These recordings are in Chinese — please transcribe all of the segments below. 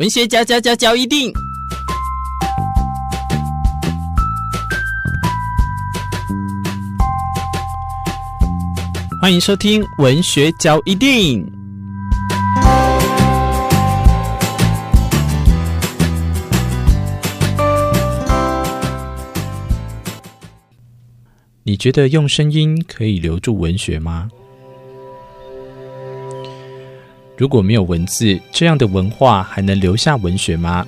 文学嚼嚼嚼嚼一定，欢迎收听文学嚼一定。你觉得用声音可以留住文学吗？如果没有文字，这样的文化还能留下文学吗？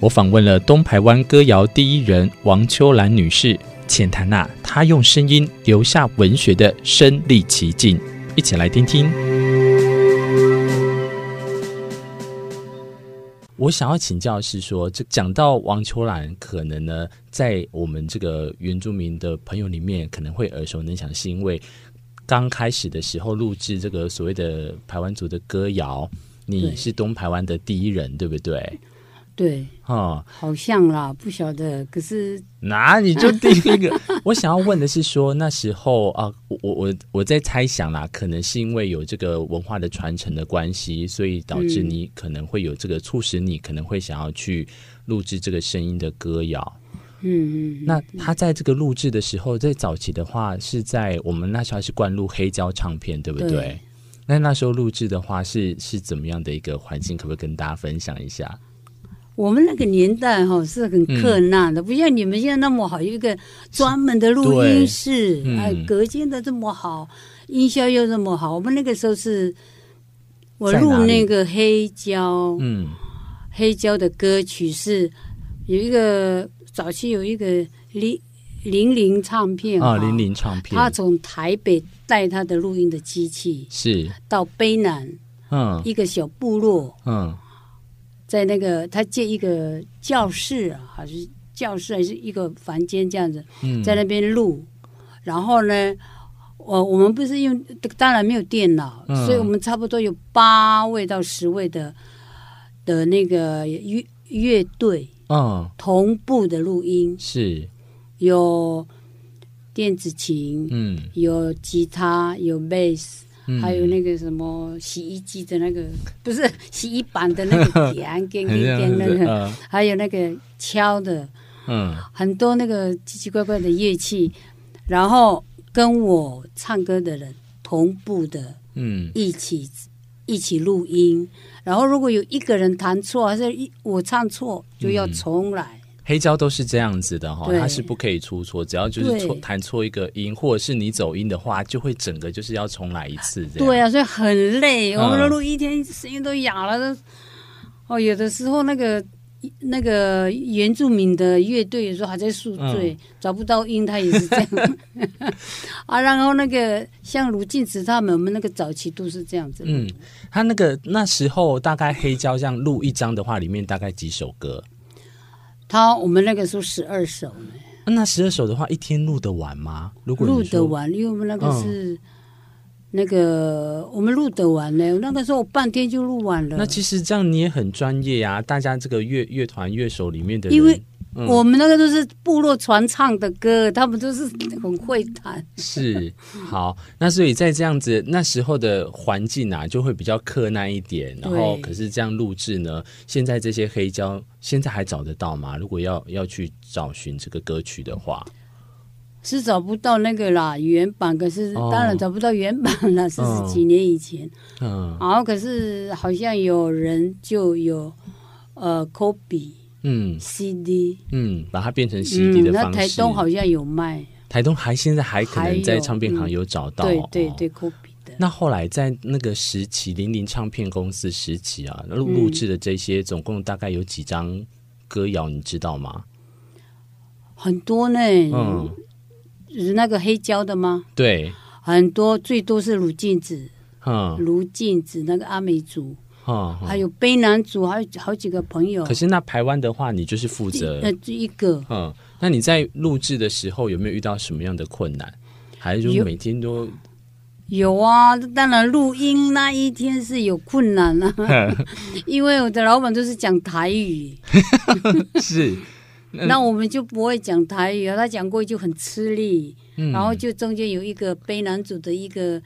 我访问了东排湾歌谣第一人王秋兰女士，浅谈那她用声音留下文学的身历其境，一起来听听。我想要请教是说，这讲到王秋兰，可能呢，在我们这个原住民的朋友里面，可能会耳熟能详，是因为。刚开始的时候录制这个所谓的排湾族的歌谣，你是东排湾的第一人，对，对不对？对，哦，好像啦，不晓得。可是那你就第一个。我想要问的是说，那时候啊，我我我在猜想啦，可能是因为有这个文化的传承的关系，所以导致你可能会有这个促使你可能会想要去录制这个声音的歌谣。嗯嗯，那他在这个录制的时候，在早期的话是在我们那时候还是灌录黑胶唱片，对不对？对。那那时候录制的话是是怎么样的一个环境？可不可以跟大家分享一下？我们那个年代哈是很克难的，嗯，不像你们现在那么好，有一个专门的录音室，哎，嗯，隔间的这么好，音效又这么好。我们那个时候是，我录那个黑胶，嗯，黑胶的歌曲是有一个。早期有一个零零零唱片啊，零零唱片，他从台北带他的录音的机器是。到卑南，嗯，一个小部落，嗯，在那个他借一个教室啊，还是教室还是一个房间这样子，嗯，在那边录，然后呢，我我们不是用，当然没有电脑，嗯，所以我们差不多有八位到十位的的那个乐乐队。嗯，同步的录音。是。有电子琴，嗯，有吉他，有贝斯，嗯，还有那个什么洗衣机的那个，不是洗衣板的那个点点点那个，还有那个敲的，嗯，很多那个奇奇怪怪的乐器，然后跟我唱歌的人同步的，嗯，一起一起录音。然后，如果有一个人弹错，还是一我唱错，就要重来。嗯、黑胶都是这样子的哈，它是不可以出错，只要就是错弹错一个音，或者是你走音的话，就会整个就是要重来一次。对啊，所以很累。我们录一天，声音都哑了，都哦，有的时候那个。那个原住民的乐队有时候还在宿醉，嗯，找不到音，他也是这样 啊。然后那个像卢静慈他们，我们那个早期都是这样子。嗯，他那个那时候大概黑胶这样录一张的话，里面大概几首歌？他我们那个时候十二首呢。那十二首的话，一天录得完吗？如果录得完，因为我们那个是。嗯那个我们录得完了，那个时候我半天就录完了。那其实这样你也很专业呀，大家这个乐乐团乐手里面的人，因为我们那个都是部落传唱的歌，他们都是很会弹。是，好，那所以在这样子那时候的环境啊，就会比较克难一点。然后，可是这样录制呢，现在这些黑胶现在还找得到吗？如果要要去找寻这个歌曲的话。是找不到那个啦，原版，可是当然找不到原版了，这、哦、是几年以前。嗯，然后可是好像有人就有呃，copy，嗯，CD，嗯，把它变成 CD 的方式。嗯、那台东好像有卖，台东还现在还可能在唱片行有找到。嗯、对对对，copy 的。那后来在那个时期，零零唱片公司时期啊，录录制的这些总共大概有几张歌谣，你知道吗？很多呢。嗯。是那个黑胶的吗？对，很多，最多是卢静子，嗯，卢静子那个阿美族，嗯，还有卑南族，还有好几个朋友。可是那台湾的话，你就是负责呃这一个，嗯，那你在录制的时候有没有遇到什么样的困难？还是说每天都有，有啊？当然录音那一天是有困难啊，因为我的老板都是讲台语，是。那我们就不会讲台语啊，他讲过就很吃力，嗯，然后就中间有一个卑南族的一个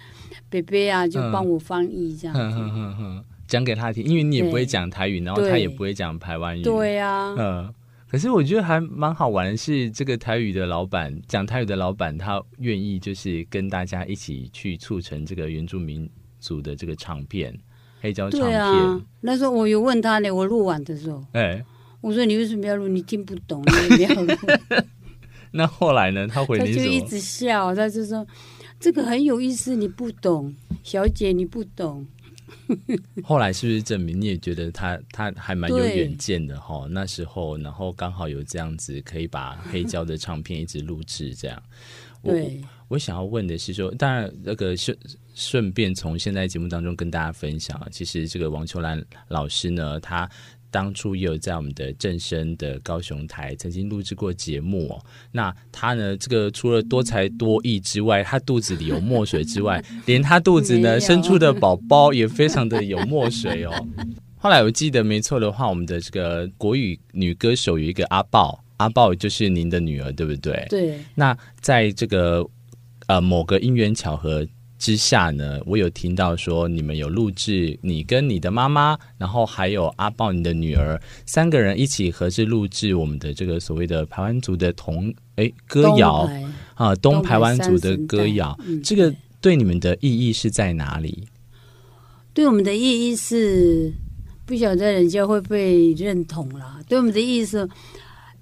伯伯啊，就帮我翻译这样子。讲给他听，因为你也不会讲台语，然后他也不会讲台湾语。对呀，嗯。可是我觉得还蛮好玩的是，这个台语的老板讲台语的老板，他愿意就是跟大家一起去促成这个原住民族的这个唱片，黑胶唱片。对啊，那时候我有问他呢，我录完的时候，哎、欸，我说你为什么要录？你听不懂，你不要录。那后来呢？他回你他就一直笑，他就说这个很有意思，你不懂，小姐你不懂。后来是不是证明你也觉得他他还蛮有远见的哈？那时候，然后刚好有这样子可以把黑胶的唱片一直录制这样。对，我我想要问的是说，当然那个顺顺便从现在节目当中跟大家分享，其实这个王秋兰老师呢，他。当初也有在我们的正声的高雄台曾经录制过节目哦。那他呢，这个除了多才多艺之外，他肚子里有墨水之外，连他肚子呢生出的宝宝也非常的有墨水哦。后来我记得没错的话，我们的这个国语女歌手有一个阿豹，阿豹就是您的女儿，对不对？对。那在这个呃某个因缘巧合。之下呢，我有听到说你们有录制你跟你的妈妈，然后还有阿豹你的女儿三个人一起合制录制我们的这个所谓的排湾族的童哎歌谣啊，东排湾族的歌谣，嗯，这个对你们的意义是在哪里？对我们的意义是不晓得人家会不会认同啦。对我们的意义是，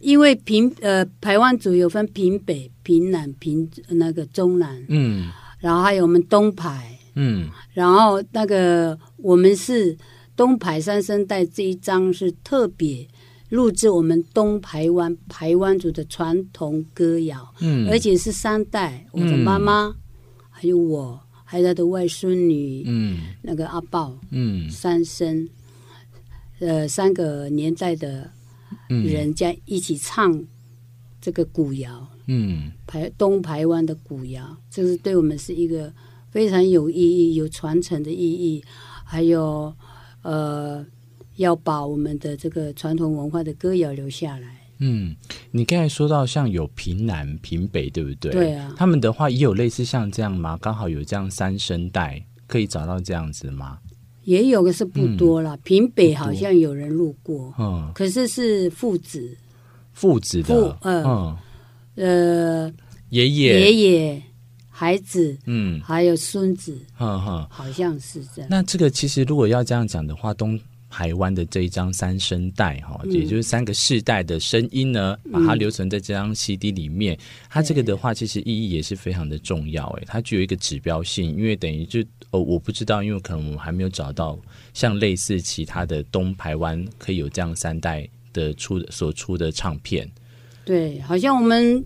因为平呃排湾族有分平北、平南、平那个中南，嗯。然后还有我们东排，嗯，然后那个我们是东排三声带这一张是特别录制我们东排湾排湾族的传统歌谣，嗯，而且是三代，我的妈妈、嗯，还有我，还有他的外孙女，嗯，那个阿豹，嗯，三声，呃，三个年代的人家一起唱这个古窑。嗯，排东排湾的古窑，这是对我们是一个非常有意义、有传承的意义，还有呃，要把我们的这个传统文化的歌谣留下来。嗯，你刚才说到像有平南、平北，对不对？对啊。他们的话也有类似像这样吗？刚好有这样三声带，可以找到这样子吗？也有，可是不多了。嗯，平北好像有人路过，嗯，可是是父子，父子的，嗯。呃，爷爷、爷爷、孩子，嗯，还有孙子，哈哈，好像是这样。那这个其实如果要这样讲的话，东台湾的这一张三声带，哈，也就是三个世代的声音呢，嗯，把它留存在这张 CD 里面，嗯，它这个的话，其实意义也是非常的重要，哎，它具有一个指标性，因为等于就哦，我不知道，因为可能我们还没有找到像类似其他的东台湾可以有这样三代的出所出的唱片。对，好像我们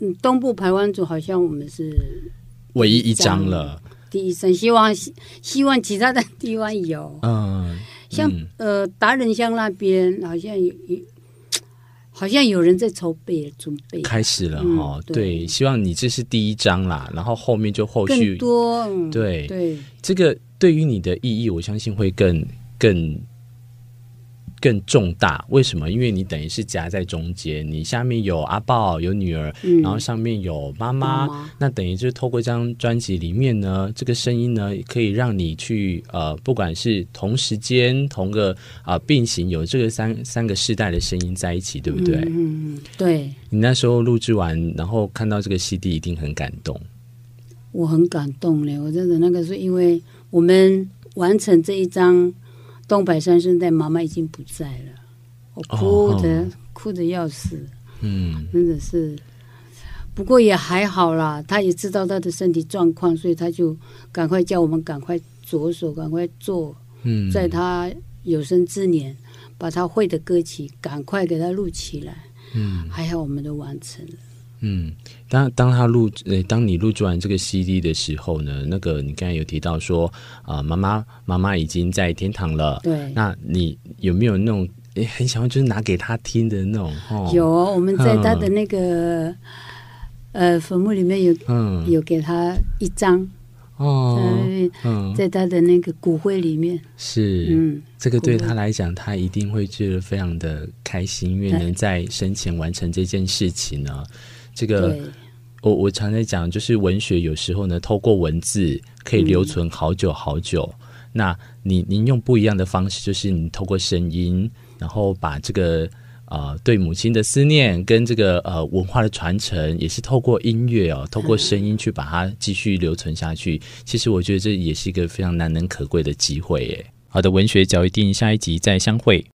嗯东部排湾组好像我们是唯一一张了，第一声，希望希望其他的地方有，嗯，像、嗯、呃达人乡那边好像有，好像有人在筹备准备。开始了哈、对，希望你这是第一张啦，然后后面就后续更多，嗯、对。对，这个对于你的意义，我相信会更更。更重大，为什么？因为你等于是夹在中间，你下面有阿豹，有女儿，嗯、然后上面有妈妈，妈妈，那等于就是透过这张专辑里面呢，这个声音呢，可以让你去呃，不管是同时间同个啊、呃、并行，有这个三三个世代的声音在一起，对不对？嗯，对。你那时候录制完，然后看到这个 CD，一定很感动。我很感动嘞，我真的那个是因为我们完成这一张。东北三声带，妈妈已经不在了，我哭的、哦、哭的要死，嗯，真的是。不过也还好啦，他也知道他的身体状况，所以他就赶快叫我们赶快着手，赶快做。嗯，在他有生之年，把他会的歌曲赶快给他录起来。嗯，还好我们都完成了。嗯，当当他录呃，当你录制完这个 CD 的时候呢，那个你刚才有提到说啊、呃，妈妈妈妈已经在天堂了。对，那你有没有那种诶很想要就是拿给他听的那种？哦、有，我们在他的那个、嗯、呃坟墓里面有嗯有给他一张哦在他的那个骨灰里面是嗯，这个对他来讲，他一定会觉得非常的开心，因为能在生前完成这件事情呢。这个我我常在讲，就是文学有时候呢，透过文字可以留存好久好久。嗯、那你您用不一样的方式，就是你透过声音，然后把这个呃对母亲的思念跟这个呃文化的传承，也是透过音乐哦，透过声音去把它继续留存下去。其实我觉得这也是一个非常难能可贵的机会耶。好的，文学角一定下一集再相会。